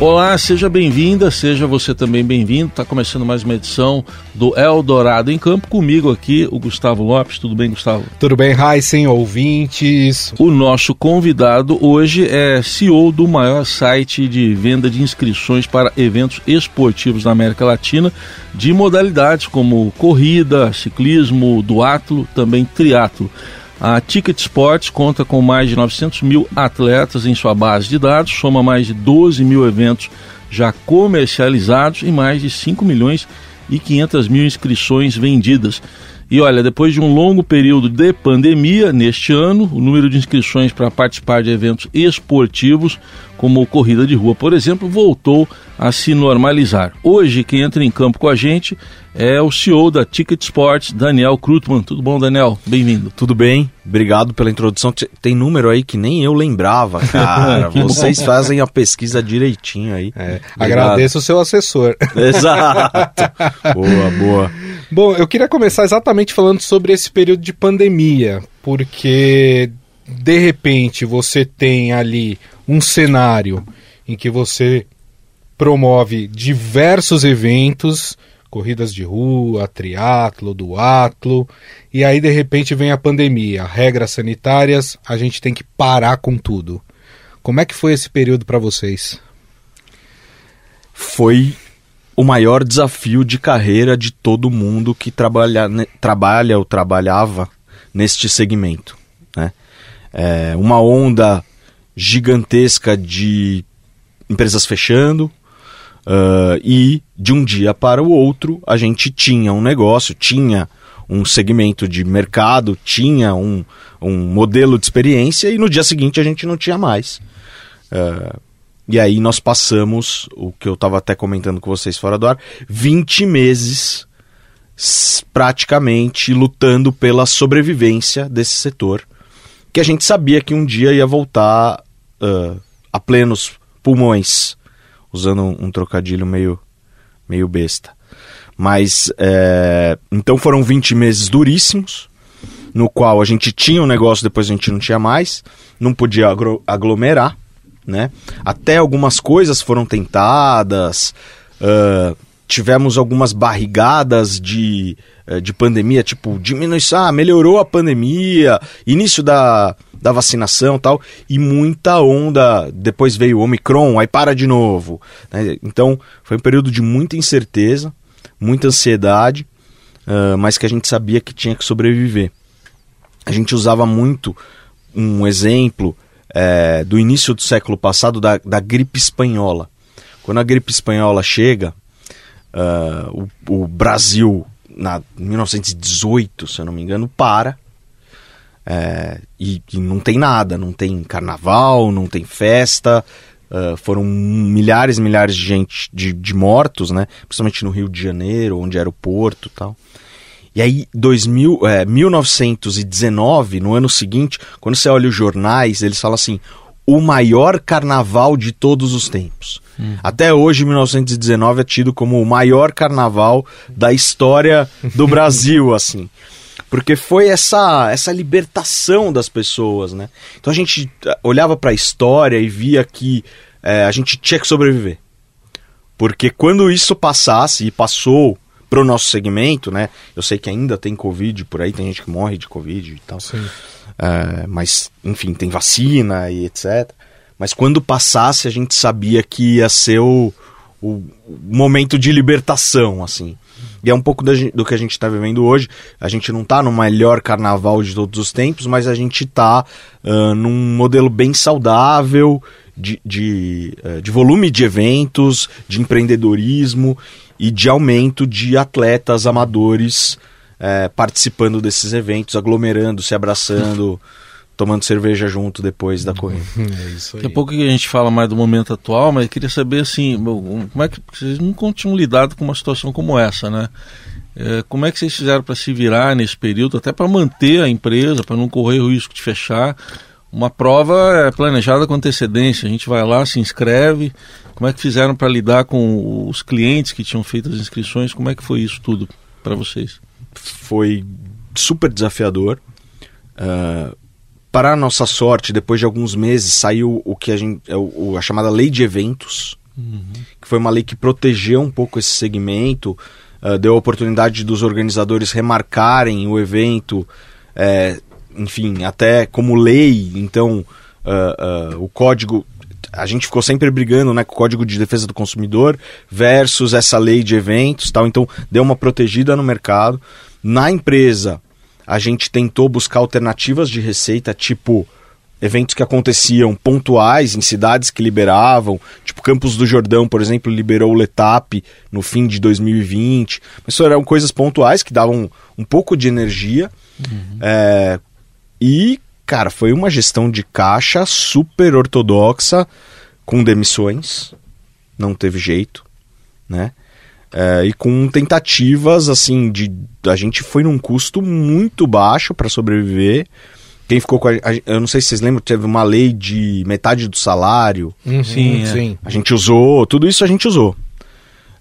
Olá, seja bem-vinda, seja você também bem-vindo. Está começando mais uma edição do Eldorado em Campo. Comigo aqui, o Gustavo Lopes. Tudo bem, Gustavo? Tudo bem, Heisen, ouvintes. O nosso convidado hoje é CEO do maior site de venda de inscrições para eventos esportivos na América Latina, de modalidades como corrida, ciclismo, duatlo, também triatlo. A Ticket Sports conta com mais de 900 mil atletas em sua base de dados, soma mais de 12 mil eventos já comercializados e mais de 5 milhões e 500 mil inscrições vendidas. E olha, depois de um longo período de pandemia, neste ano, o número de inscrições para participar de eventos esportivos, como corrida de rua, por exemplo, voltou a se normalizar. Hoje, quem entra em campo com a gente é o CEO da Ticket Sports, Daniel Krutman. Tudo bom, Daniel? Bem-vindo. Tudo bem, obrigado pela introdução. Tem número aí que nem eu lembrava, cara. Vocês fazem a pesquisa direitinho aí. É, agradeço o seu assessor. Exato. boa, boa. Bom, eu queria começar exatamente falando sobre esse período de pandemia, porque de repente você tem ali um cenário em que você promove diversos eventos, corridas de rua, triatlo, duatlo, e aí de repente vem a pandemia, regras sanitárias, a gente tem que parar com tudo. Como é que foi esse período para vocês? Foi o maior desafio de carreira de todo mundo que trabalha, né, trabalha ou trabalhava neste segmento. Né? É uma onda gigantesca de empresas fechando uh, e de um dia para o outro a gente tinha um negócio, tinha um segmento de mercado, tinha um, um modelo de experiência e no dia seguinte a gente não tinha mais. Uh, e aí nós passamos, o que eu estava até comentando com vocês fora do ar, 20 meses praticamente lutando pela sobrevivência desse setor, que a gente sabia que um dia ia voltar uh, a plenos pulmões, usando um, um, trocadilho meio, meio besta. Mas, é, então foram 20 meses duríssimos, no qual a gente tinha um negócio, depois a gente não tinha mais, não podia aglomerar, né? Até algumas coisas foram tentadas, uh, tivemos algumas barrigadas de, uh, de pandemia, tipo diminuição, ah, melhorou a pandemia, início da, da vacinação tal, e muita onda, depois veio o Omicron, aí para de novo. Né? Então foi um período de muita incerteza, muita ansiedade, uh, mas que a gente sabia que tinha que sobreviver. A gente usava muito um exemplo é, do início do século passado da, da gripe espanhola. Quando a gripe espanhola chega, uh, o, o, Brasil, na 1918, se eu não me engano, para. É, e, e, não tem nada, não tem carnaval, não tem festa. Uh, foram milhares e milhares de gente de, de mortos, né? Principalmente no Rio de Janeiro, onde era o porto tal. E aí, 2000, é, 1919, no ano seguinte, quando você olha os jornais, eles falam assim: o maior carnaval de todos os tempos. Uhum. Até hoje, 1919 é tido como o maior carnaval da história do Brasil, assim. Porque foi essa, essa libertação das pessoas, né? Então a gente eh, olhava para a história e via que é, a gente tinha que sobreviver. Porque quando isso passasse, e passou pro nosso segmento, né? Eu sei que ainda tem Covid por aí, tem gente que morre de Covid e tal. Sim. É, mas, enfim, tem vacina e etc. Mas quando passasse, a gente sabia que ia ser o, o momento de libertação, assim. E é um pouco do que a gente está vivendo hoje. A gente não está no melhor carnaval de todos os tempos, mas a gente está uh, num modelo bem saudável de, de, uh, de volume de eventos, de empreendedorismo e de aumento de atletas amadores é, participando desses eventos, aglomerando, se abraçando, tomando cerveja junto depois da corrida. É isso aí. Daqui a pouco a gente fala mais do momento atual, mas eu queria saber assim, como é que vocês nunca tinham lidado com uma situação como essa, né? É, como é que vocês fizeram para se virar nesse período, até para manter a empresa, para não correr o risco de fechar? Uma prova é planejada com antecedência. A gente vai lá, se inscreve. Como é que fizeram para lidar com os clientes que tinham feito as inscrições? Como é que foi isso tudo para vocês? Foi super desafiador. Uh, para a nossa sorte, depois de alguns meses, saiu o que a gente. É a chamada lei de eventos, uhum. que foi uma lei que protegeu um pouco esse segmento, uh, deu a oportunidade dos organizadores remarcarem o evento. É, enfim, até como lei, então uh, uh, o código. A gente ficou sempre brigando né, com o Código de Defesa do Consumidor versus essa lei de eventos tal. Então deu uma protegida no mercado. Na empresa, a gente tentou buscar alternativas de receita, tipo eventos que aconteciam pontuais em cidades que liberavam, tipo Campos do Jordão, por exemplo, liberou o Letap no fim de 2020. Mas isso eram coisas pontuais que davam um pouco de energia. Uhum. É, e, cara, foi uma gestão de caixa super ortodoxa, com demissões, não teve jeito, né? É, e com tentativas, assim, de. A gente foi num custo muito baixo para sobreviver. Quem ficou com a, a, Eu não sei se vocês lembram, teve uma lei de metade do salário. Uhum, sim, é. sim. A gente usou, tudo isso a gente usou.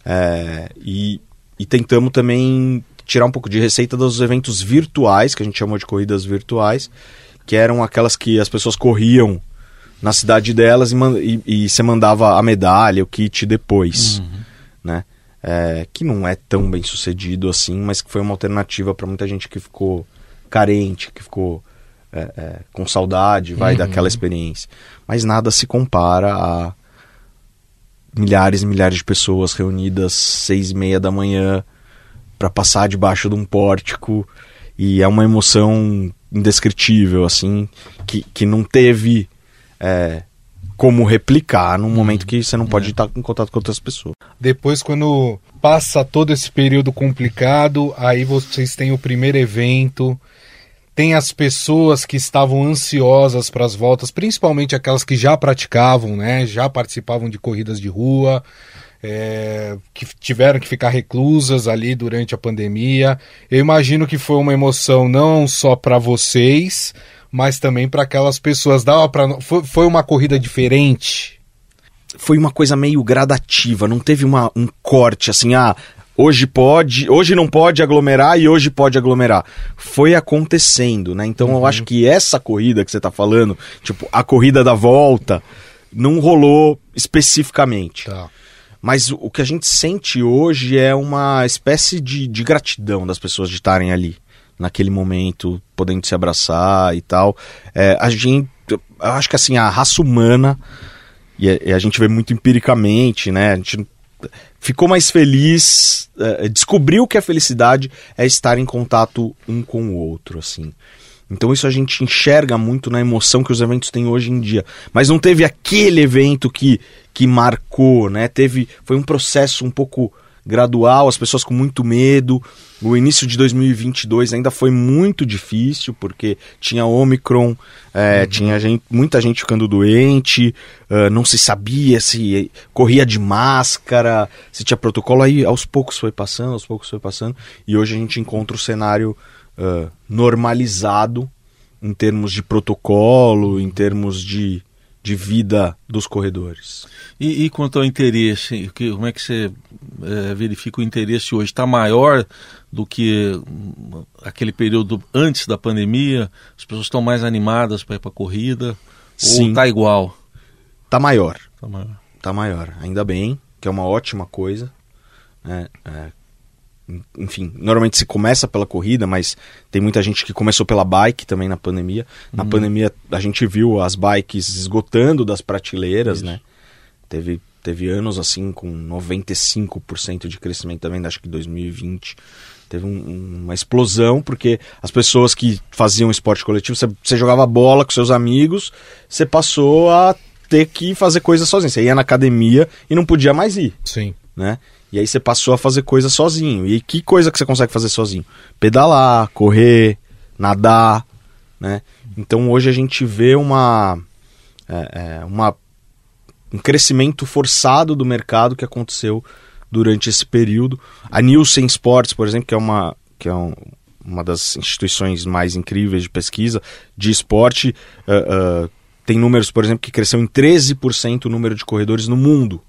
É, e, e tentamos também tirar um pouco de receita dos eventos virtuais, que a gente chamou de corridas virtuais, que eram aquelas que as pessoas corriam na cidade delas e, e, e você mandava a medalha, o kit depois, uhum. né? É, que não é tão bem sucedido assim, mas que foi uma alternativa para muita gente que ficou carente, que ficou é, é, com saudade, vai, uhum. daquela experiência. Mas nada se compara a milhares e milhares de pessoas reunidas seis e meia da manhã para passar debaixo de um pórtico e é uma emoção indescritível assim que, que não teve é, como replicar num momento que você não pode é. estar em contato com outras pessoas. Depois, quando passa todo esse período complicado, aí vocês têm o primeiro evento, tem as pessoas que estavam ansiosas para as voltas, principalmente aquelas que já praticavam, né, já participavam de corridas de rua, é, que tiveram que ficar reclusas ali durante a pandemia. Eu imagino que foi uma emoção não só para vocês, mas também para aquelas pessoas. Dava pra, foi, foi uma corrida diferente? Foi uma coisa meio gradativa, não teve uma, um corte assim, ah, hoje pode, hoje não pode aglomerar e hoje pode aglomerar. Foi acontecendo, né? Então uhum. eu acho que essa corrida que você está falando, tipo, a corrida da volta, não rolou especificamente. Tá. Mas o que a gente sente hoje é uma espécie de, de gratidão das pessoas de estarem ali, naquele momento, podendo se abraçar e tal. É, a gente, eu acho que assim, a raça humana, e a, e a gente vê muito empiricamente, né? A gente ficou mais feliz, é, descobriu que a felicidade é estar em contato um com o outro, assim. Então isso a gente enxerga muito na emoção que os eventos têm hoje em dia. Mas não teve aquele evento que, que marcou, né? Teve, foi um processo um pouco gradual, as pessoas com muito medo. O início de 2022 ainda foi muito difícil, porque tinha Omicron, é, uhum. tinha gente, muita gente ficando doente, uh, não se sabia se corria de máscara, se tinha protocolo. Aí aos poucos foi passando, aos poucos foi passando, e hoje a gente encontra o cenário uh, normalizado em termos de protocolo, em termos de, de vida dos corredores. E, e quanto ao interesse, que, como é que você é, verifica o interesse hoje? Está maior do que hum, aquele período antes da pandemia? As pessoas estão mais animadas para ir para a corrida? Sim. Ou está igual? Está maior. Está maior. Tá maior. Ainda bem, que é uma ótima coisa. Né? É, enfim, normalmente se começa pela corrida, mas tem muita gente que começou pela bike também na pandemia. Na uhum. pandemia a gente viu as bikes esgotando das prateleiras, Isso. né? Teve, teve anos assim com 95% de crescimento também, acho que 2020 teve um, uma explosão, porque as pessoas que faziam esporte coletivo, você, você jogava bola com seus amigos, você passou a ter que fazer coisas sozinho. Você ia na academia e não podia mais ir. Sim. Né? E aí você passou a fazer coisa sozinho. E que coisa que você consegue fazer sozinho? Pedalar, correr, nadar, né? Então hoje a gente vê uma, é, é, uma um crescimento forçado do mercado que aconteceu durante esse período. A Nielsen Sports, por exemplo, que é uma que é um, uma das instituições mais incríveis de pesquisa de esporte, uh, uh, tem números, por exemplo, que cresceu em 13% o número de corredores no mundo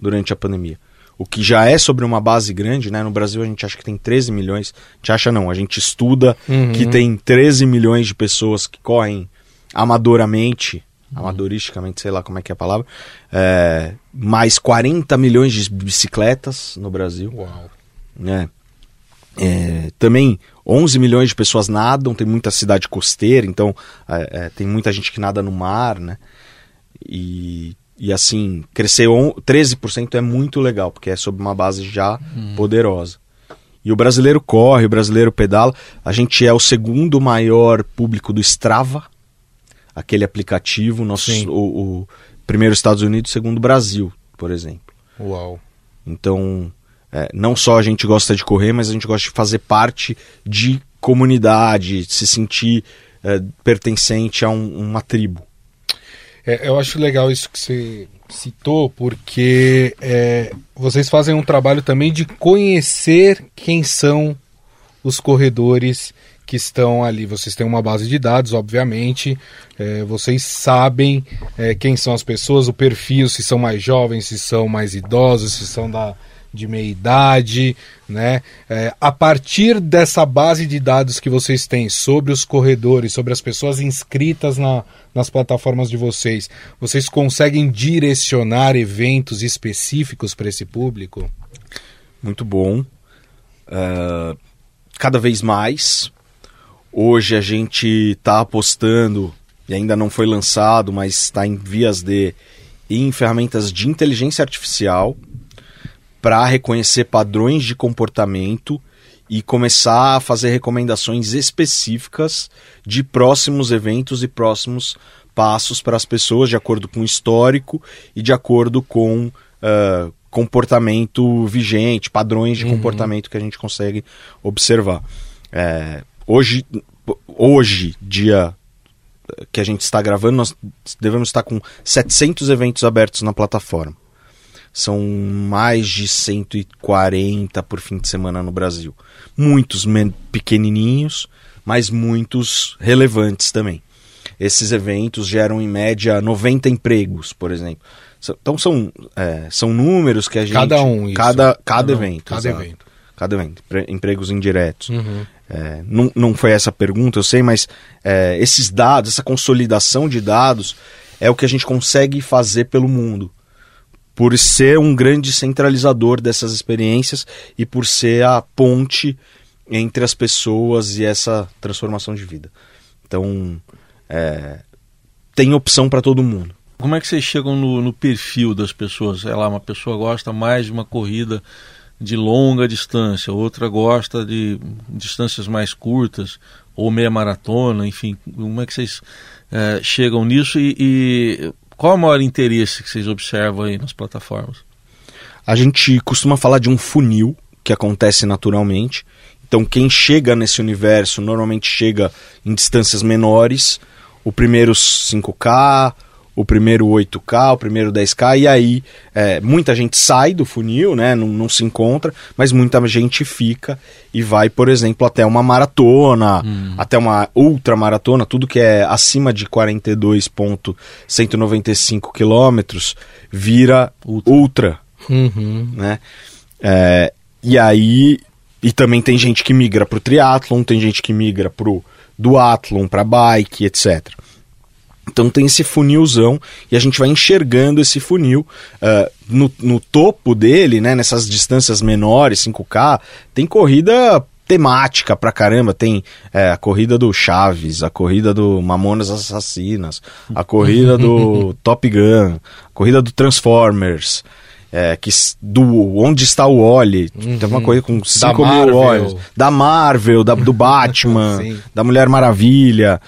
durante a pandemia. O que já é sobre uma base grande, né? No Brasil a gente acha que tem 13 milhões. A gente acha não, a gente estuda uhum. que tem 13 milhões de pessoas que correm amadoramente, uhum. amadoristicamente, sei lá como é que é a palavra, é, mais 40 milhões de bicicletas no Brasil. Uau. É. É, também 11 milhões de pessoas nadam, tem muita cidade costeira, então é, é, tem muita gente que nada no mar, né? E, e assim, crescer 13% é muito legal, porque é sob uma base já hum. poderosa. E o brasileiro corre, o brasileiro pedala. A gente é o segundo maior público do Strava, aquele aplicativo. Nosso, o, o primeiro Estados Unidos, segundo Brasil, por exemplo. Uau. Então, é, não só a gente gosta de correr, mas a gente gosta de fazer parte de comunidade, se sentir é, pertencente a um, uma tribo. É, eu acho legal isso que você citou, porque é, vocês fazem um trabalho também de conhecer quem são os corredores que estão ali. Vocês têm uma base de dados, obviamente, é, vocês sabem é, quem são as pessoas, o perfil, se são mais jovens, se são mais idosos, se são da de meia idade, né? É, a partir dessa base de dados que vocês têm sobre os corredores, sobre as pessoas inscritas na, nas plataformas de vocês, vocês conseguem direcionar eventos específicos para esse público? Muito bom. Uh, cada vez mais. Hoje a gente está apostando, e ainda não foi lançado, mas está em vias de, em ferramentas de inteligência artificial para reconhecer padrões de comportamento e começar a fazer recomendações específicas de próximos eventos e próximos passos para as pessoas, de acordo com o histórico e de acordo com uh, comportamento vigente, padrões de uhum. comportamento que a gente consegue observar. É, hoje, hoje, dia que a gente está gravando, nós devemos estar com 700 eventos abertos na plataforma. São mais de 140 por fim de semana no Brasil. Muitos pequenininhos, mas muitos relevantes também. Esses eventos geram em média 90 empregos, por exemplo. Então são, é, são números que a gente. Cada um, isso. Cada, cada evento. Cada exato. evento. Cada evento. Empregos indiretos. Uhum. É, não, não foi essa a pergunta, eu sei, mas é, esses dados, essa consolidação de dados, é o que a gente consegue fazer pelo mundo por ser um grande centralizador dessas experiências e por ser a ponte entre as pessoas e essa transformação de vida. Então, é, tem opção para todo mundo. Como é que vocês chegam no, no perfil das pessoas? Sei lá, uma pessoa gosta mais de uma corrida de longa distância, outra gosta de distâncias mais curtas, ou meia maratona, enfim. Como é que vocês é, chegam nisso e, e qual é o maior interesse que vocês observam aí nas plataformas? A gente costuma falar de um funil que acontece naturalmente. Então, quem chega nesse universo normalmente chega em distâncias menores. O primeiro 5K, o primeiro 8K, o primeiro 10K, e aí é, muita gente sai do funil, né, não, não, se encontra, mas muita gente fica e vai, por exemplo, até uma maratona, hum. até uma ultramaratona, tudo que é acima de 42,195 quilômetros vira ultra, ultra uhum. né? É, e aí, e também tem gente que migra para o triatlon, tem gente que migra para o duatlon, para bike, etc. Então tem esse funilzão e a gente vai enxergando esse funil. Uh, no, no, topo dele, né, nessas distâncias menores, 5K, tem corrida temática pra caramba. Tem é, a corrida do Chaves, a corrida do Mamonas Assassinas, a corrida do Top Gun, a corrida do Transformers. É, que, do Onde Está o Wally, uhum. tem uma coisa com 5 mil olhos. Da Marvel, da, do Batman, da Mulher Maravilha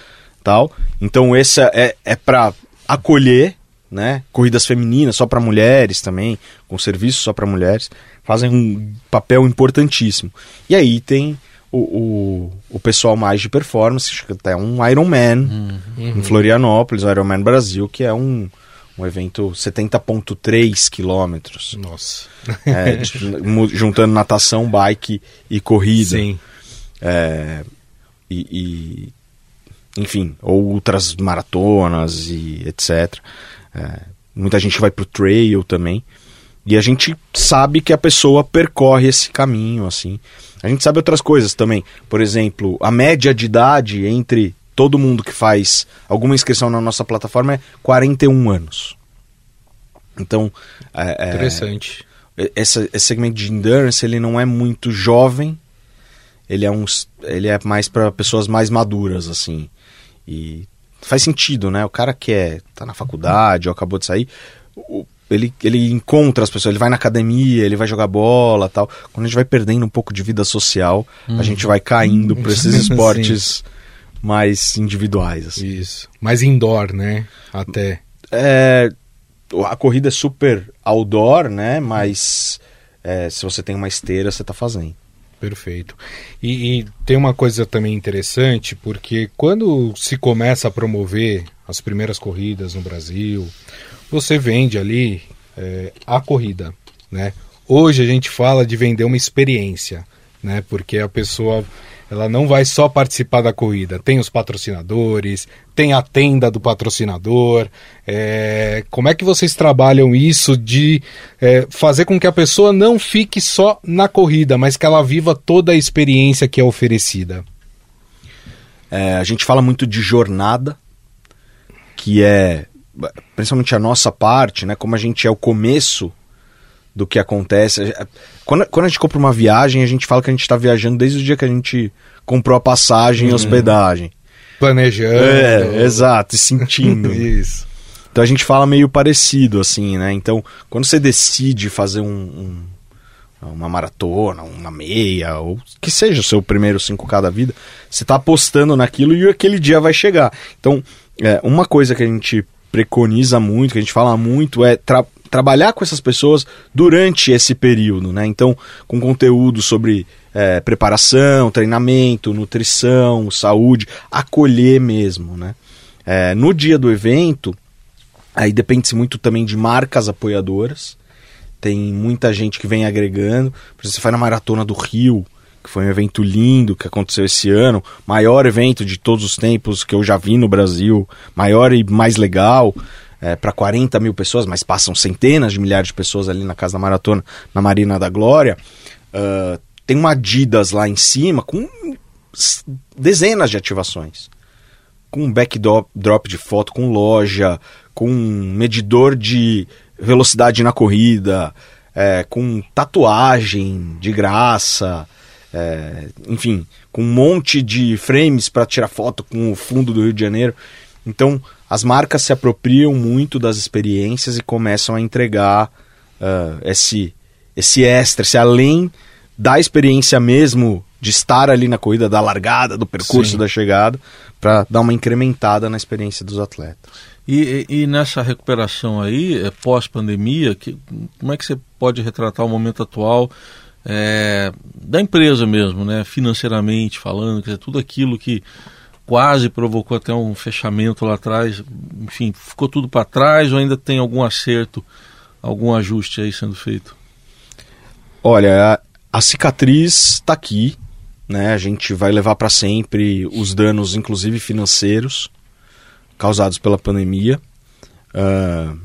tal. Então esse é, é para acolher, né? Corridas femininas só para mulheres também, com serviço só para mulheres, fazem um papel importantíssimo. E aí tem o, o, o pessoal mais de performance, até um Ironman uhum. em Florianópolis, o Ironman Brasil, que é um, um evento 70.3 quilômetros. Nossa. É, juntando natação, bike e corrida. Sim. É, e, e, enfim, ou outras maratonas e etc. É, muita gente vai pro trail também. E a gente sabe que a pessoa percorre esse caminho, assim. A gente sabe outras coisas também. Por exemplo, a média de idade entre todo mundo que faz alguma inscrição na nossa plataforma é 41 anos. Então, é, interessante. É, esse, esse, segmento de endurance ele não é muito jovem. Ele é uns, ele é mais para pessoas mais maduras assim. E faz sentido, né? O cara que é tá na faculdade ou acabou de sair, o, ele, ele encontra as pessoas, ele vai na academia, ele vai jogar bola tal. Quando a gente vai perdendo um pouco de vida social, a gente vai caindo para esses esportes mais individuais. Assim. Isso. Mais indoor, né? Até. É, a corrida é super outdoor, né? Mas é, se você tem uma esteira, você está fazendo. Perfeito. E, e, tem uma coisa também interessante, porque quando se começa a promover as primeiras corridas no Brasil, você vende ali é, a corrida, né? Hoje a gente fala de vender uma experiência, né? Porque a pessoa ela não vai só participar da corrida, tem os patrocinadores, tem a tenda do patrocinador. É, como é que vocês trabalham isso de é, fazer com que a pessoa não fique só na corrida, mas que ela viva toda a experiência que é oferecida? É, a gente fala muito de jornada, que é principalmente a nossa parte, né? Como a gente é o começo do que acontece. Quando, quando a gente compra uma viagem, a gente fala que a gente está viajando desde o dia que a gente comprou a passagem e uhum. hospedagem. Planejando. É, exato, e sentindo. Isso. Então a gente fala meio parecido, assim, né? Então, quando você decide fazer um, um, uma maratona, uma meia, ou que seja o seu primeiro 5K da vida, você está apostando naquilo e aquele dia vai chegar. Então, é, uma coisa que a gente preconiza muito, que a gente fala muito, é tra trabalhar com essas pessoas durante esse período, né? Então, com conteúdo sobre é, preparação, treinamento, nutrição, saúde, acolher mesmo, né? É, no dia do evento, aí depende-se muito também de marcas apoiadoras. Tem muita gente que vem agregando. Por exemplo, você vai na Maratona do Rio, que foi um evento lindo que aconteceu esse ano, maior evento de todos os tempos que eu já vi no Brasil, maior e mais legal é, para 40 mil pessoas, mas passam centenas de milhares de pessoas ali na Casa da Maratona, na Marina da Glória. Uh, tem uma Adidas lá em cima com dezenas de ativações. Com backdrop de foto, com loja, com medidor de velocidade na corrida, é, com tatuagem de graça, é, enfim, com um monte de frames para tirar foto com o fundo do Rio de Janeiro. Então, as marcas se apropriam muito das experiências e começam a entregar uh, esse, esse extra, esse além da experiência mesmo de estar ali na corrida, da largada, do percurso, Sim. da chegada, para dar uma incrementada na experiência dos atletas. E, e, nessa recuperação aí, é, pós-pandemia, como é que você pode retratar o momento atual é, da empresa mesmo, né? financeiramente falando, quer dizer, tudo aquilo que quase provocou até um fechamento lá atrás. Enfim, ficou tudo para trás ou ainda tem algum acerto, algum ajuste aí sendo feito? Olha, a, a cicatriz está aqui, né? A gente vai levar para sempre os danos, inclusive financeiros, causados pela pandemia. Uh,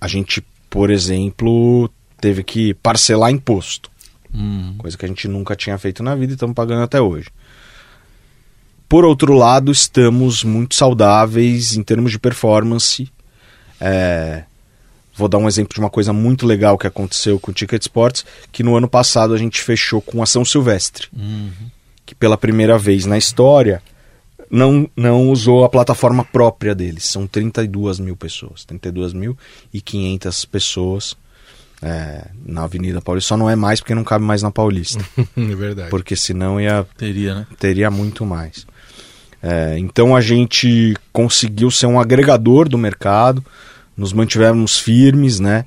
a gente, por exemplo, teve que parcelar imposto, hum. coisa que a gente nunca tinha feito na vida e estamos pagando até hoje. Por outro lado, estamos muito saudáveis em termos de performance. É... Vou dar um exemplo de uma coisa muito legal que aconteceu com o Ticket Sports, que no ano passado a gente fechou com a São Silvestre, uhum. que pela primeira vez na história não, não usou a plataforma própria deles. São 32 mil pessoas, 32.500 pessoas é, na Avenida Paulista. Só não é mais porque não cabe mais na Paulista. é verdade. Porque senão ia teria, né? teria muito mais. É, então a gente conseguiu ser um agregador do mercado, nos mantivemos firmes, né?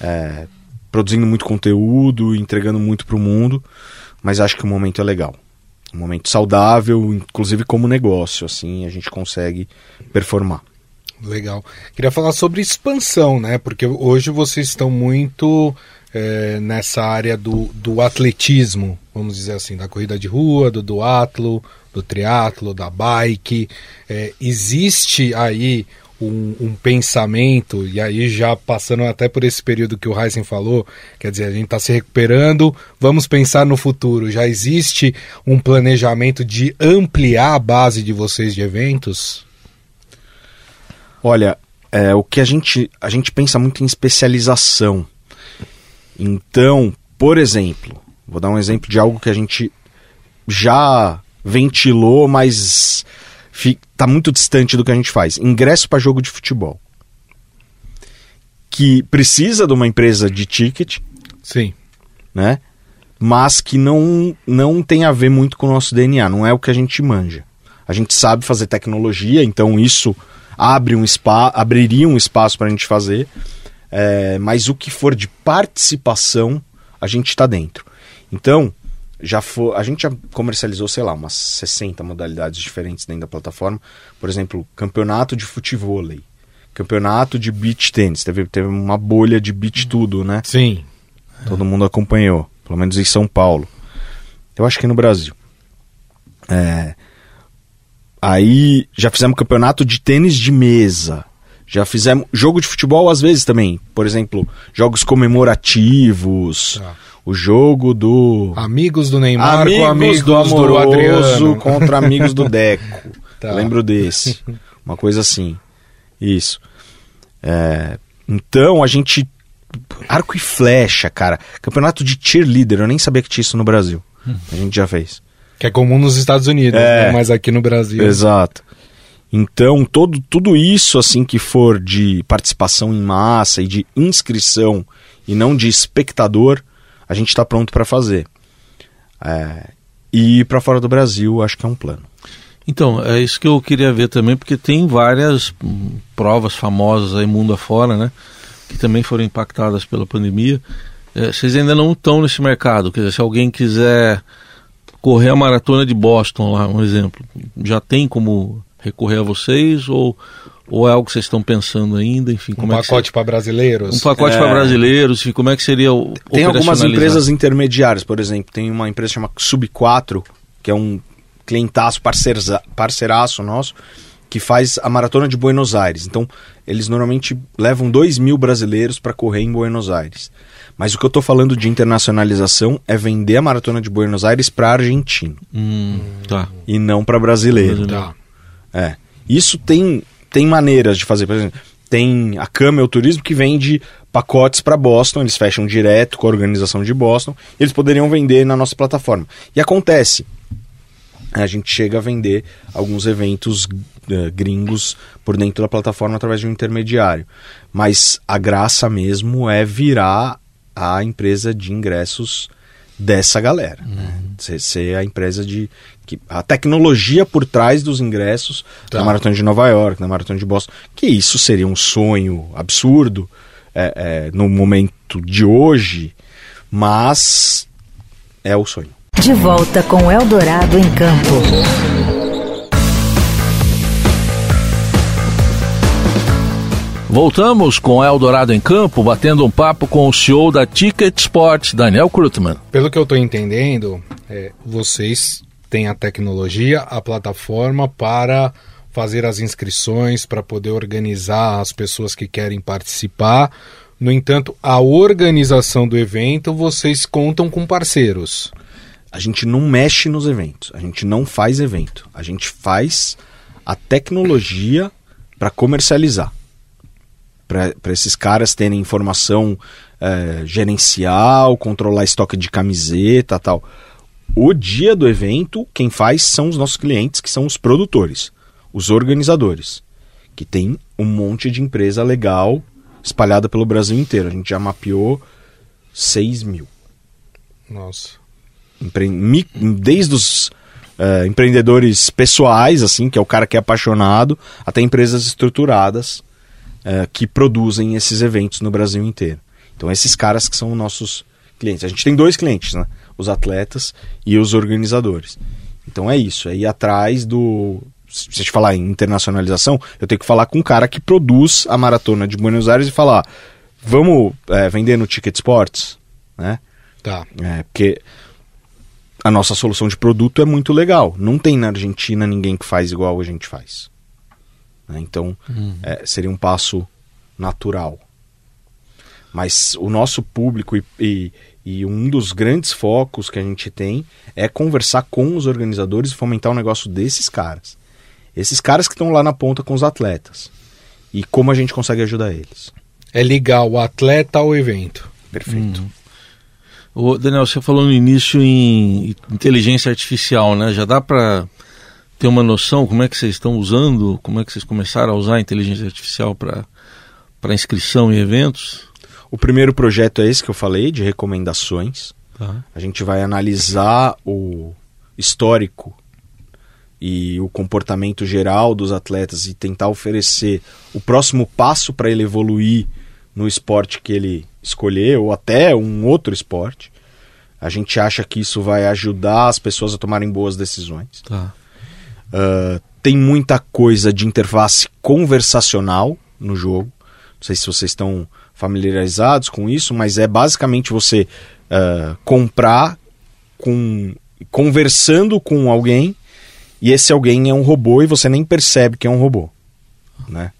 É, produzindo muito conteúdo, entregando muito para o mundo, mas acho que o momento é legal. Um momento saudável, inclusive como negócio, assim, a gente consegue performar. Legal. Queria falar sobre expansão, né? Porque hoje vocês estão muito é, nessa área do, do atletismo, vamos dizer assim, da corrida de rua, do duatlo, do triatlo, da bike. É, existe aí um, um, pensamento, e aí já passando até por esse período que o Heisen falou, quer dizer, a gente está se recuperando, vamos pensar no futuro. Já existe um planejamento de ampliar a base de vocês de eventos? Olha, é, o que a gente, a gente pensa muito em especialização. Então, por exemplo, vou dar um exemplo de algo que a gente já ventilou, mas está muito distante do que a gente faz. Ingresso para jogo de futebol. Que precisa de uma empresa de ticket. Sim. Né? Mas que não, não tem a ver muito com o nosso DNA, não é o que a gente manja. A gente sabe fazer tecnologia, então isso abre um spa, abriria um espaço para a gente fazer. É, mas o que for de participação, a gente está dentro. Então, já foi, a gente já comercializou, sei lá, umas 60 modalidades diferentes dentro da plataforma. Por exemplo, campeonato de futebol, campeonato de beach tênis. Teve, teve uma bolha de beach tudo, né? Sim. Todo mundo acompanhou, pelo menos em São Paulo. Eu acho que no Brasil. É, aí já fizemos campeonato de tênis de mesa. Já fizemos jogo de futebol às vezes também. Por exemplo, jogos comemorativos. Ah o jogo do. Amigos do Neymar amigos com amigos do, amoroso do contra amigos do Deco. tá. Lembro desse. Uma coisa assim. Isso. É... Então a gente. Arco e flecha, cara. Campeonato de cheerleader. Eu nem sabia que tinha isso no Brasil. A gente já fez. Que é comum nos Estados Unidos, é... né? mas aqui no Brasil. Exato. Então, todo, tudo isso assim que for de participação em massa e de inscrição e não de espectador, a gente está pronto para fazer. É, e para fora do Brasil, acho que é um plano. Então, é isso que eu queria ver também, porque tem várias hum, provas famosas aí mundo afora, né? Que também foram impactadas pela pandemia. É, vocês ainda não estão nesse mercado. Quer dizer, se alguém quiser correr a maratona de Boston lá, um exemplo, já tem como recorrer a vocês ou ou é algo que vocês estão pensando ainda? Enfim, um é pacote para brasileiros? Um pacote é... para brasileiros, enfim, como é que seria o Tem algumas empresas intermediárias, por exemplo, tem uma empresa chamada Sub4, que é um clientaço, parceiraço, parceiraço nosso, que faz a maratona de Buenos Aires. Então, eles normalmente levam 2 mil brasileiros para correr em Buenos Aires. Mas o que eu estou falando de internacionalização é vender a maratona de Buenos Aires para argentino. Hum, tá. E não para brasileiro. Tá. É. Isso tem tem maneiras de fazer. Por exemplo, tem a Camel Turismo que vende pacotes para Boston, eles fecham direto com a organização de Boston, eles poderiam vender na nossa plataforma. E acontece, a gente chega a vender alguns eventos uh, gringos por dentro da plataforma através de um intermediário. Mas a graça mesmo é virar a empresa de ingressos dessa galera. Uhum. Né? Ser, ser, a empresa de. Que, a tecnologia por trás dos ingressos tá. na Maratona de Nova York, na Maratona de Boston. Que isso seria um sonho absurdo é, é, no momento de hoje, mas é o sonho. De volta com Eldorado em Campo. Voltamos com Eldorado em Campo, batendo um papo com o CEO da Ticket Sports, Daniel Krutman. Pelo que eu estou entendendo, é, vocês têm a tecnologia, a plataforma para fazer as inscrições, para poder organizar as pessoas que querem participar. No entanto, a organização do evento, vocês contam com parceiros. A gente não mexe nos eventos, a gente não faz evento, a gente faz a tecnologia para comercializar para esses caras terem informação é, gerencial, controlar estoque de camiseta tal. O dia do evento, quem faz são os nossos clientes, que são os produtores, os organizadores, que tem um monte de empresa legal espalhada pelo Brasil inteiro. A gente já mapeou 6 mil. Nossa. Empre... Desde os uh, empreendedores pessoais, assim, que é o cara que é apaixonado, até empresas estruturadas uh, que produzem esses eventos no Brasil inteiro. Então, esses caras que são nossos clientes. A gente tem dois clientes, né? Os atletas e os organizadores. Então é isso, é ir atrás do. Se a gente falar em internacionalização, eu tenho que falar com um cara que produz a maratona de Buenos Aires e falar: vamos é, vender no Ticket Sports? né? Tá. É, porque a nossa solução de produto é muito legal. Não tem na Argentina ninguém que faz igual a gente faz. Né? Então, é, seria um passo natural. Mas o nosso público e, e, e um dos grandes focos que a gente tem é conversar com os organizadores e fomentar o negócio desses caras. Esses caras que estão lá na ponta com os atletas. E como a gente consegue ajudar eles. É ligar o atleta ao evento. Perfeito. Ô, Daniel, você falou no início em inteligência artificial, né? Já dá para ter uma noção como é que vocês estão usando, como é que vocês começaram a usar a inteligência artificial para inscrição em eventos? O primeiro projeto é esse que eu falei, de recomendações. Tá. A gente vai analisar o histórico e o comportamento geral dos atletas e tentar oferecer o próximo passo para ele evoluir no esporte que ele escolher ou até um outro esporte. A gente acha que isso vai ajudar as pessoas a tomarem boas decisões. Tá. Uh, tem muita coisa de interface conversacional no jogo. Não sei se vocês estão familiarizados com isso, mas é basicamente você uh, comprar com conversando com alguém e esse alguém é um robô e você nem percebe que é um robô, né?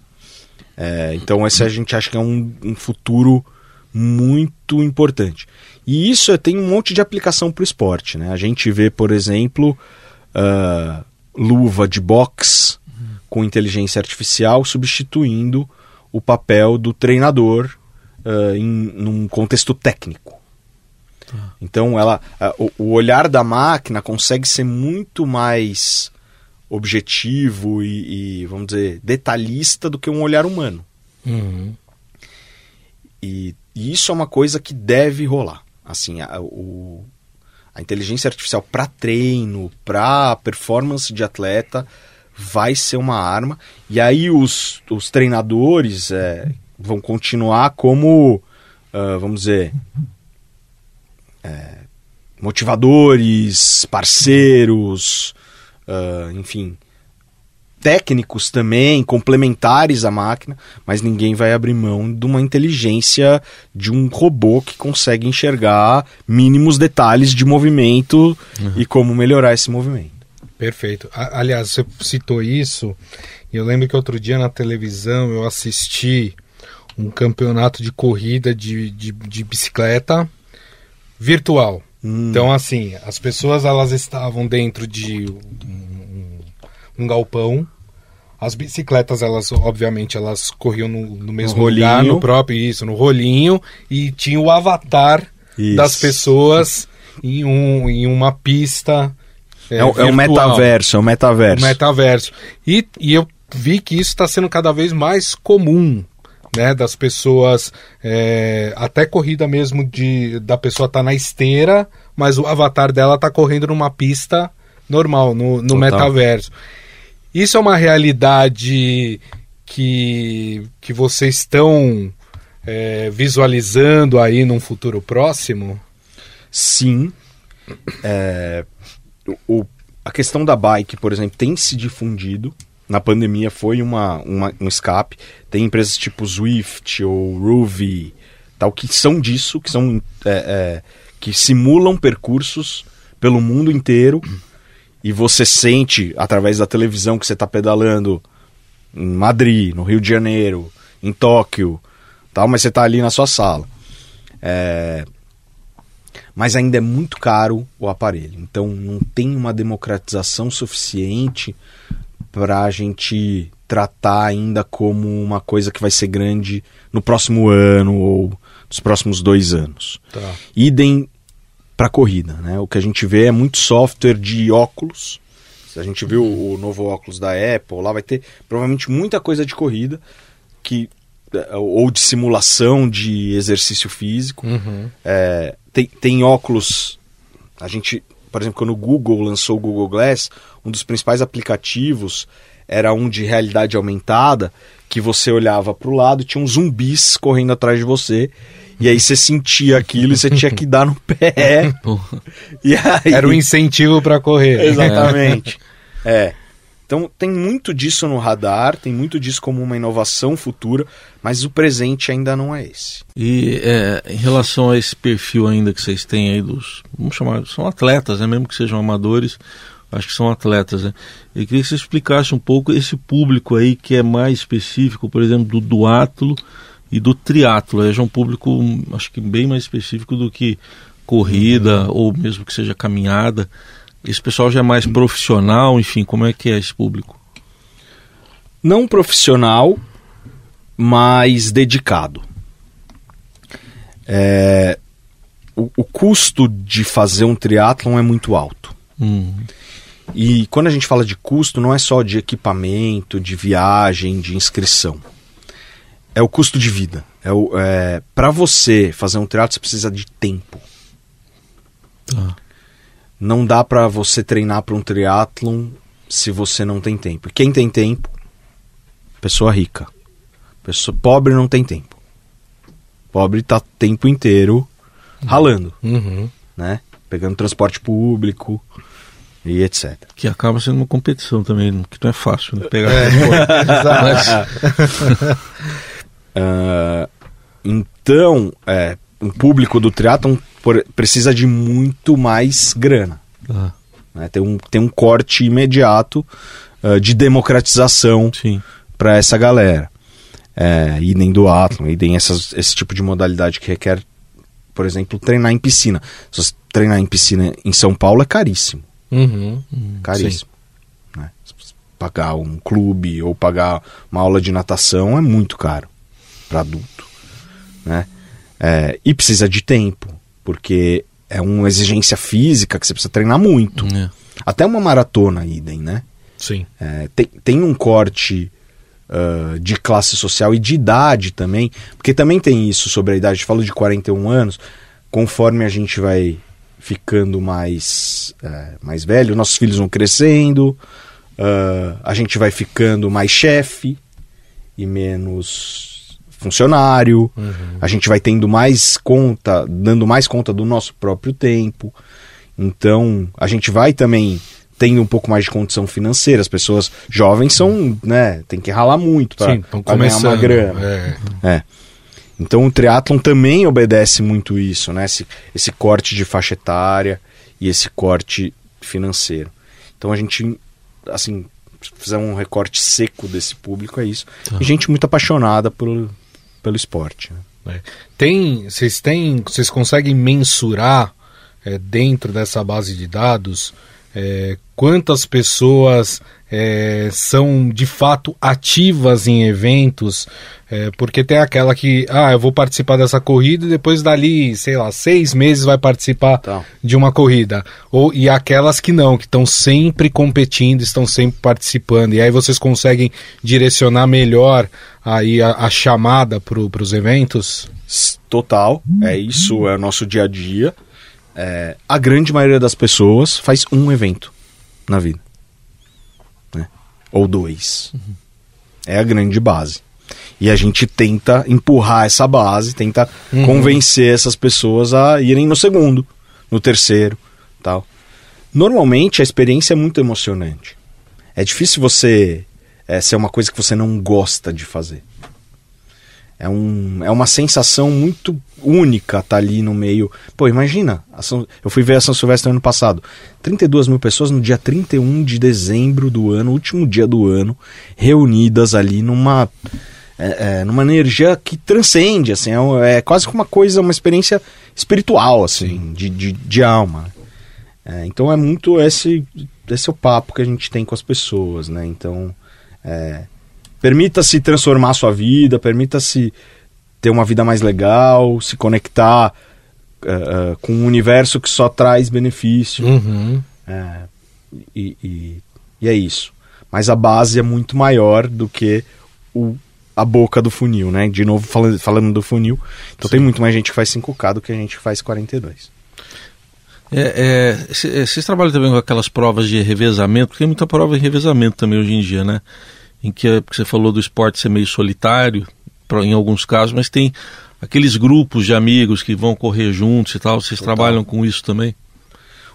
É, então esse a gente acha que é um, um futuro muito importante. E isso tem um monte de aplicação para o esporte, né? A gente vê, por exemplo, uh, luva de boxe com inteligência artificial substituindo o papel do treinador uh, em num contexto técnico. Então ela, uh, o, o olhar da máquina consegue ser muito mais objetivo e, e, vamos dizer detalhista do que um olhar humano. Uhum. E, e isso é uma coisa que deve rolar. Assim, a, o, a inteligência artificial para treino, para performance de atleta, vai ser uma arma. E aí os, os treinadores é, vão continuar como, uh, vamos dizer, é, motivadores, parceiros, uh, enfim, técnicos também, complementares à máquina, mas ninguém vai abrir mão de uma inteligência de um robô que consegue enxergar mínimos detalhes de movimento uhum. e como melhorar esse movimento. Perfeito. Aliás, você citou isso, e eu lembro que outro dia na televisão eu assisti um campeonato de corrida de, de, de bicicleta virtual. Hum. Então, assim, as pessoas elas estavam dentro de um, um galpão. As bicicletas, elas, obviamente, elas corriam no, no mesmo no lugar, no próprio, isso, no rolinho, e tinha o avatar Isso. das pessoas em, um, em uma pista. É, o- é um metaverso, é um metaverso. O metaverso. E, e eu vi que isso está sendo cada vez mais comum, né? Das pessoas, é, até corrida mesmo de da pessoa tá na esteira, mas o avatar dela tá correndo numa pista normal, no, no Total. metaverso. Isso é uma realidade que, que vocês estão é, visualizando aí num futuro próximo? Sim. É, o, a questão da bike, por exemplo, tem se difundido. Na pandemia foi uma, uma- um escape. Tem empresas tipo Zwift ou Ruby, tal, que são disso, que são é, é, que simulam percursos pelo mundo inteiro. E você sente através da televisão que você está pedalando em Madrid, no Rio de Janeiro, em Tóquio, tal, mas você está ali na sua sala. É, mas ainda é muito caro o aparelho. Então não tem uma democratização suficiente para a gente tratar ainda como uma coisa que vai ser grande no próximo ano ou nos próximos dois anos. Tá. Idem para corrida, né? O que a gente vê é muito software de óculos. Se a gente viu o novo óculos da Apple, lá vai ter provavelmente muita coisa de corrida que eh, ou de simulação de exercício físico. Uhum. É, tem, tem óculos. A gente, por exemplo, quando o Google lançou o Google Glass, um dos principais aplicativos era um de realidade aumentada, que você olhava para o lado e tinha uns zumbis correndo atrás de você. E aí você sentia aquilo e você tinha que dar no pé. E aí, Era um incentivo para correr. Exatamente. É. Então tem muito disso no radar, tem muito disso como uma inovação futura, mas o presente ainda não é esse. E é, em relação a esse perfil ainda que vocês têm aí dos, vamos chamar, são atletas, né? mesmo que sejam amadores, acho que são atletas, né? Eu queria que você explicasse um pouco esse público aí que é mais específico, por exemplo, do duátlo e do triatlo. É já um público, acho que bem mais específico do que corrida uhum. ou mesmo que seja caminhada. Esse pessoal já é mais profissional, enfim, como é que é esse público? Não profissional, mas dedicado. É, o, o, custo de fazer um triatlon é muito alto. Uhum. E quando a gente fala de custo, não é só de equipamento, de viagem, de inscrição. É o custo de vida. É, é Para você fazer um triatlo, você precisa de tempo. Tá. Não dá para você treinar para um triatlon se você não tem tempo. Quem tem tempo? Pessoa rica. Pessoa pobre não tem tempo. Pobre tá tempo inteiro ralando, uhum. né? Pegando transporte público e etc. Que acaba sendo uma competição também, que não é fácil né? pegar é, Mas... uh, então, é, um público do triatlon precisa de muito mais grana. Ah. Né? Tem, um, tem um corte imediato uh, de democratização para essa galera. É, e nem do Athlon, e nem essas, esse tipo de modalidade que requer, por exemplo, treinar em piscina. Se você treinar em piscina em São Paulo é caríssimo. Uhum, caríssimo. Né? Pagar um clube ou pagar uma aula de natação é muito caro para adulto. Né? É, e precisa de tempo, porque é uma exigência física que você precisa treinar muito. É. Até uma maratona, idem, né? Sim. É, tem, tem um corte uh, de classe social e de idade também, porque também tem isso sobre a idade. Falou de 41 anos, conforme a gente vai ficando mais, uh, mais velho, nossos filhos vão crescendo, uh, a gente vai ficando mais chefe e menos funcionário, uhum. a gente vai tendo mais conta, dando mais conta do nosso próprio tempo. Então, a gente vai também tendo um pouco mais de condição financeira. As pessoas jovens são, né, tem que ralar muito para ganhar uma grana. É. é. Então o triatlon também obedece muito isso, né? Esse, esse corte de faixa etária e esse corte financeiro. Então a gente, assim, fizer um recorte seco desse público é isso. Tá. E gente muito apaixonada por, pelo esporte. Né? Tem, vocês têm, vocês conseguem mensurar é, dentro dessa base de dados é, quantas pessoas é, são de fato ativas em eventos, é, porque tem aquela que, ah, eu vou participar dessa corrida e depois dali, sei lá, seis meses vai participar tá. de uma corrida. Ou, e aquelas que não, que estão sempre competindo, estão sempre participando. E aí vocês conseguem direcionar melhor aí a, a chamada para os eventos? Total, é isso, é o nosso dia a dia. É, a grande maioria das pessoas faz um evento na vida ou dois. Uhum. É a grande base. E a gente tenta empurrar essa base, tenta uhum. convencer essas pessoas a irem no segundo, no terceiro, tal. Normalmente a experiência é muito emocionante. É difícil você é, ser uma coisa que você não gosta de fazer. É, um, é uma sensação muito única estar tá ali no meio. Pô, imagina, São, eu fui ver a São Silvestre ano passado. 32 mil pessoas no dia 31 de dezembro do ano, último dia do ano, reunidas ali numa. É, é, numa energia que transcende, assim, é, é, quase uma coisa, uma experiência espiritual, assim, de, de, de, alma. É, então é muito esse, esse é o papo que a gente tem com as pessoas, né? Então, é, Permita-se transformar sua vida, permita-se ter uma vida mais legal, se conectar uh, uh, com um universo que só traz benefício. Uhum. É, e, e, e, é isso. Mas a base é muito maior do que o, a boca do funil, né? De novo, falando, falando do funil. Então Sim. tem muito mais gente que faz 5K do que a gente que faz 42. É, é, vocês trabalham também com aquelas provas de revezamento, porque tem muita prova de revezamento também hoje em dia, né? Em que você falou do esporte ser meio solitário, em alguns casos, mas tem aqueles grupos de amigos que vão correr juntos e tal. Vocês Total. trabalham com isso também?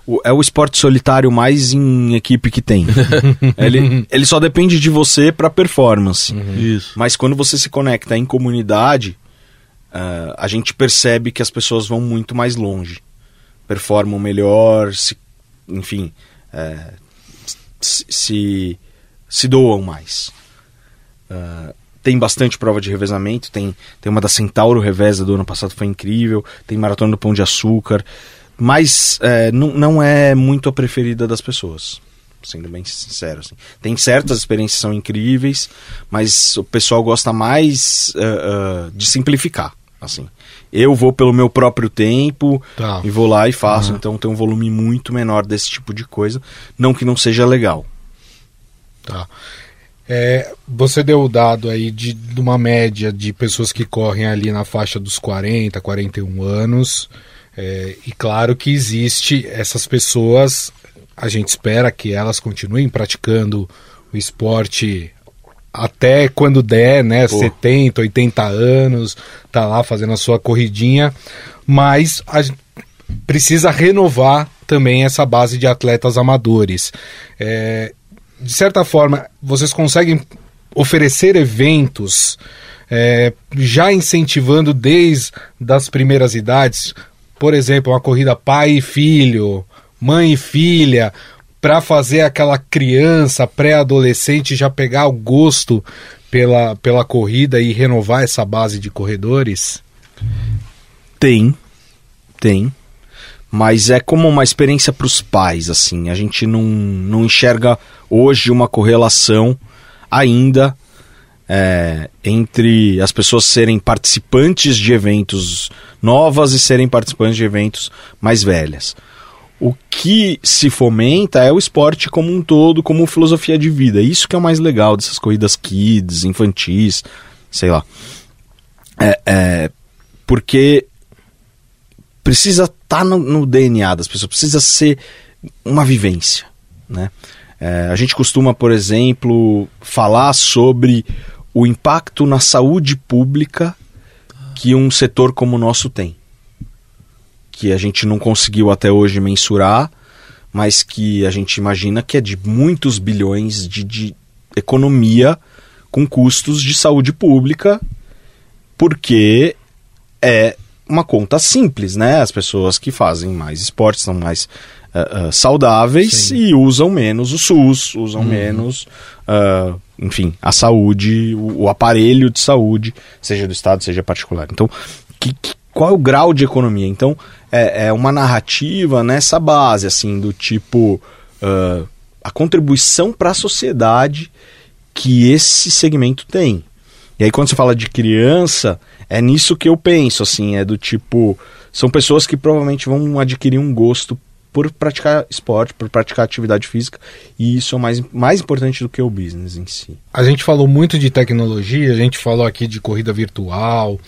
o- é o esporte solitário mais em equipe que tem. ele, ele só depende de você para performance. Isso. Mas quando você se conecta em comunidade, ah, a gente percebe que as pessoas vão muito mais longe. Performam melhor, se, enfim, eh, se, se, se doam mais. Ah, tem bastante prova de revezamento, tem, tem uma da Centauro Reveza do ano passado, foi incrível, tem Maratona do Pão de Açúcar, mas eh, não, não é muito a preferida das pessoas sendo bem sincero. Assim. Tem certas experiências que são incríveis, mas o pessoal gosta mais ah, ah, de simplificar. Assim. Eu vou pelo meu próprio tempo Tá. e vou lá e faço, então tem um volume muito menor desse tipo de coisa. Não que não seja legal. Tá. É, você deu o dado aí de, de uma média de pessoas que correm ali na faixa dos 40, 41 anos. É, e claro que existe essas pessoas, a gente espera que elas continuem praticando o esporte até quando der, né? Pô. 70, 80 anos, tá lá fazendo a sua corridinha, mas a gente precisa renovar também essa base de atletas amadores. É, de certa forma, vocês conseguem oferecer eventos é, já incentivando desde as primeiras idades, por exemplo, uma corrida pai e filho, mãe e filha, para fazer aquela criança pré-adolescente já pegar o gosto pela, pela corrida e renovar essa base de corredores? Tem, tem. Mas é como uma experiência para os pais, assim. A gente não, não enxerga hoje uma correlação ainda é, entre as pessoas serem participantes de eventos novas e serem participantes de eventos mais velhas. O que se fomenta é o esporte como um todo, como filosofia de vida. Isso que é o mais legal dessas corridas kids, infantis, sei lá. É, é, porque precisa estar no, no DNA das pessoas, precisa ser uma vivência, né? É, a gente costuma, por exemplo, falar sobre o impacto na saúde pública que um setor como o nosso tem. Que a gente não conseguiu até hoje mensurar, mas que a gente imagina que é de muitos bilhões de, de economia com custos de saúde pública, porque é uma conta simples, né? As pessoas que fazem mais esporte são mais ah, ah, saudáveis Sim. e usam menos o SUS, usam menos, ah, enfim, a saúde, o, o aparelho de saúde, seja do Estado, seja particular. Então, que- que- qual é o grau de economia? Então, é, é uma narrativa nessa base, assim, do tipo ah, a contribuição para a sociedade que esse segmento tem. E aí quando você fala de criança, é nisso que eu penso, assim, é do tipo, são pessoas que provavelmente vão adquirir um gosto por praticar esporte, por praticar atividade física, e isso é mais, mais importante do que o business em si. A gente falou muito de tecnologia, a gente falou aqui de corrida virtual,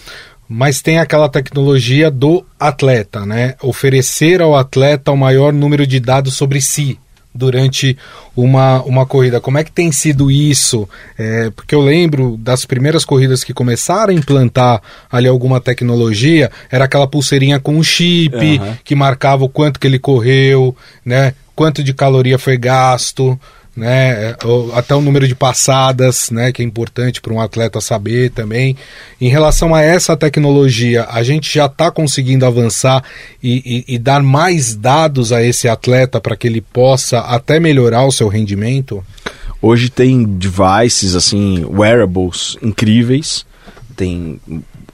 mas tem aquela tecnologia do atleta, né? Oferecer ao atleta o maior número de dados sobre si durante uma, uma corrida. Como é que tem sido isso? É, porque eu lembro das primeiras corridas que começaram a implantar ali alguma tecnologia, era aquela pulseirinha com um chip Aham. que marcava o quanto que ele correu, né? Quanto de caloria foi gasto, né? ou Até o número de passadas, né? Que é importante para um atleta saber também. Em relação a essa tecnologia, a gente já está conseguindo avançar e, e- e dar mais dados a esse atleta para que ele possa até melhorar o seu rendimento. Hoje tem devices, assim, wearables incríveis. Tem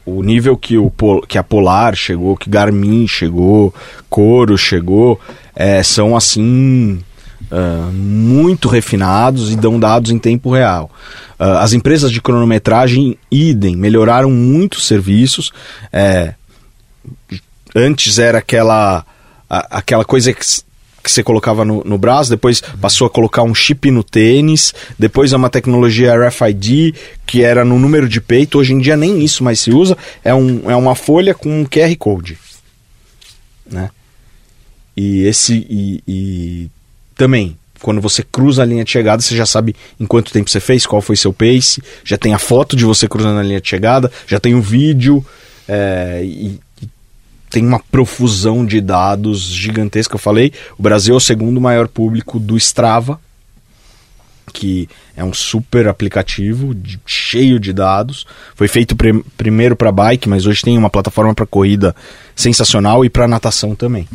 o nível que, o, que a Polar chegou, que Garmin chegou, Coro chegou, é, são assim ah, muito refinados e dão dados em tempo real. Ah, as empresas de cronometragem, idem, melhoraram muito os serviços. É, antes era aquela, a- aquela coisa que, que você colocava no, no braço, depois passou a colocar um chip no tênis, depois é uma tecnologia RFID, que era no número de peito, hoje em dia nem isso mais se usa, é, um, é uma folha com um QR Code. Né? E esse. E, e também, quando você cruza a linha de chegada, você já sabe em quanto tempo você fez, qual foi seu pace, já tem a foto de você cruzando a linha de chegada, já tem o vídeo, é, e, e tem uma profusão de dados gigantesca. Eu falei, o Brasil é o segundo maior público do Strava, que é um super aplicativo de, cheio de dados. Foi feito pr primeiro para bike, mas hoje tem uma plataforma para corrida sensacional e para natação também.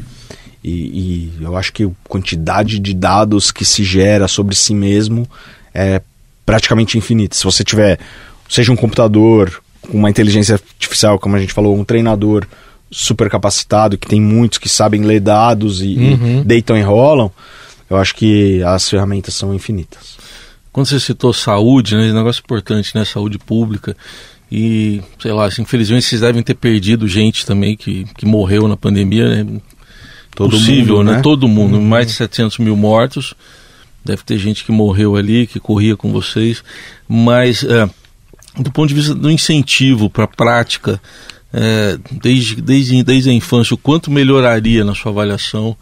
E, e, eu acho que a quantidade de dados que se gera sobre si mesmo é praticamente infinita. Se você tiver, seja um computador com uma inteligência artificial, como a gente falou, um treinador super capacitado, que tem muitos que sabem ler dados e, uhum. e deitam e rolam, eu acho que as ferramentas são infinitas. Quando você citou saúde, né, negócio importante, né, saúde pública, e, sei lá, assim, infelizmente vocês devem ter perdido gente também que, que morreu na pandemia, né? Todo Possível, mundo, né? né? Todo mundo, uhum. mais de 700 mil mortos, deve ter gente que morreu ali, que corria com vocês, mas é, do ponto de vista do incentivo para a prática, é, desde, desde, desde a infância, o quanto melhoraria na sua avaliação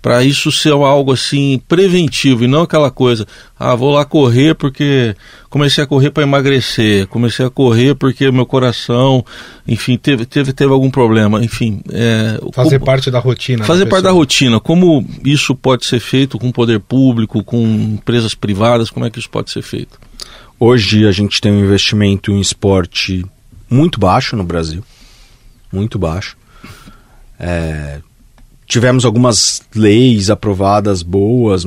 para isso ser algo assim preventivo e não aquela coisa, ah, vou lá correr porque comecei a correr para emagrecer, comecei a correr porque meu coração, enfim, teve, teve, teve algum problema, enfim. É, fazer como, parte da rotina. Fazer da parte da rotina. Como isso pode ser feito com o poder público, com empresas privadas, como é que isso pode ser feito? Hoje a gente tem um investimento em esporte muito baixo no Brasil, muito baixo. É, tivemos algumas leis aprovadas boas,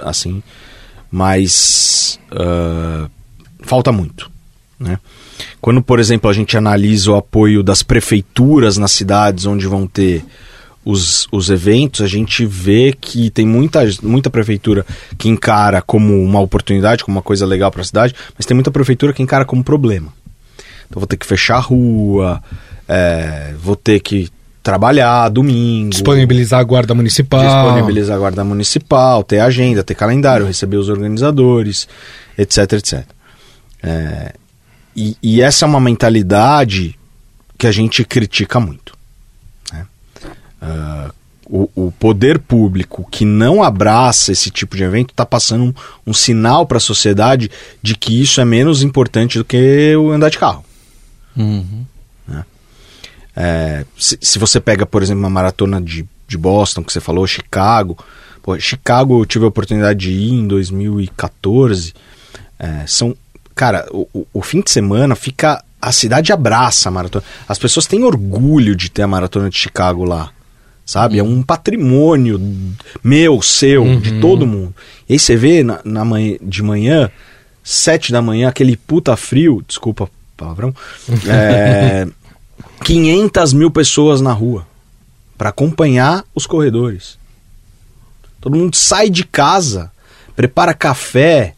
assim, mas uh, falta muito, né? Quando, por exemplo, a gente analisa o apoio das prefeituras nas cidades onde vão ter os, os eventos, a gente vê que tem muita, muita prefeitura que encara como uma oportunidade, como uma coisa legal para a cidade, mas tem muita prefeitura que encara como problema. Então vou ter que fechar a rua, é, vou ter que trabalhar domingo. Disponibilizar a guarda municipal. Disponibilizar a guarda municipal, ter agenda, ter calendário, receber os organizadores, etc, etc. É, e, e, essa é uma mentalidade que a gente critica muito. Né? Uh, o, o, poder público que não abraça esse tipo de evento está passando um, um sinal para a sociedade de que isso é menos importante do que o andar de carro. Uhum. É, se, se, você pega, por exemplo, uma maratona de, de Boston, que você falou, Chicago. Pô, Chicago eu tive a oportunidade de ir em 2014. É, são. Cara, o, o fim de semana fica. A cidade abraça a maratona. As pessoas têm orgulho de ter a maratona de Chicago lá. Sabe? Uhum. É um patrimônio meu, seu, uhum. de todo mundo. E aí você vê na, na manhã, de manhã, sete da manhã, aquele puta frio, desculpa palavrão, é, 500 mil pessoas na rua para acompanhar os corredores. Todo mundo sai de casa, prepara café,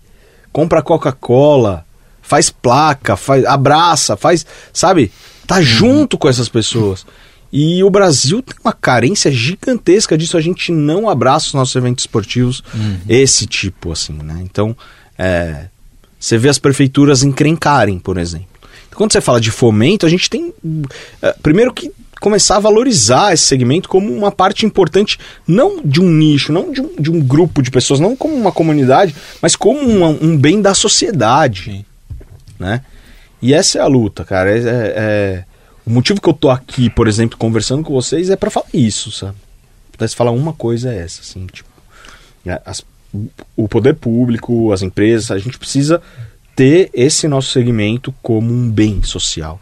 compra Coca-Cola, faz placa, faz abraça, faz, sabe? Tá uhum. junto com essas pessoas. E o Brasil tem uma carência gigantesca disso. A gente não abraça os nossos eventos esportivos, uhum. esse tipo, assim, né? Então, é, você vê as prefeituras encrencarem, por exemplo. Quando você fala de fomento, a gente tem. Uh, primeiro que começar a valorizar esse segmento como uma parte importante, não de um nicho, não de um, de um grupo de pessoas, não como uma comunidade, mas como um, um bem da sociedade. Né? E essa é a luta, cara. É, é, é, o motivo que eu tô aqui, por exemplo, conversando com vocês é para falar isso, sabe? Se pudesse falar uma coisa é essa, assim, tipo, é, as, o poder público, as empresas, a gente precisa ter esse nosso segmento como um bem social.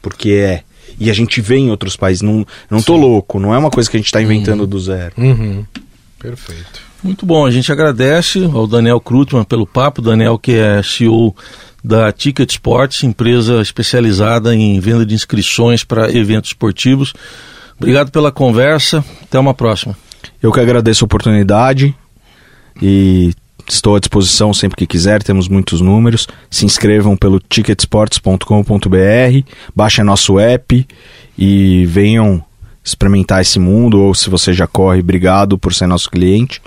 Porque é. E a gente vê em outros países. Não, não tô louco, não é uma coisa que a gente está inventando uhum. do zero. Uhum. Perfeito. Muito bom, a gente agradece ao Daniel Krutman pelo papo. Daniel, que é CEO da Ticket Sports, empresa especializada em venda de inscrições para eventos esportivos. Obrigado pela conversa. Até uma próxima. Eu que agradeço a oportunidade e Estou à disposição sempre que quiser, temos muitos números. Se inscrevam pelo ticketsports.com.br, baixem nosso app e venham experimentar esse mundo. Ou se você já corre, obrigado por ser nosso cliente.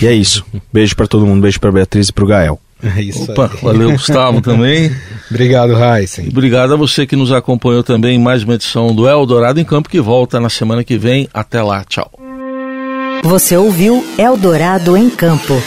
E é isso. Beijo para todo mundo, beijo para Beatriz e para o Gael. É isso Opa, aí. valeu Gustavo também. Obrigado, Heisen. Obrigado a você que nos acompanhou também em mais uma edição do Eldorado em Campo, que volta na semana que vem. Até lá, tchau. Você ouviu Eldorado em Campo.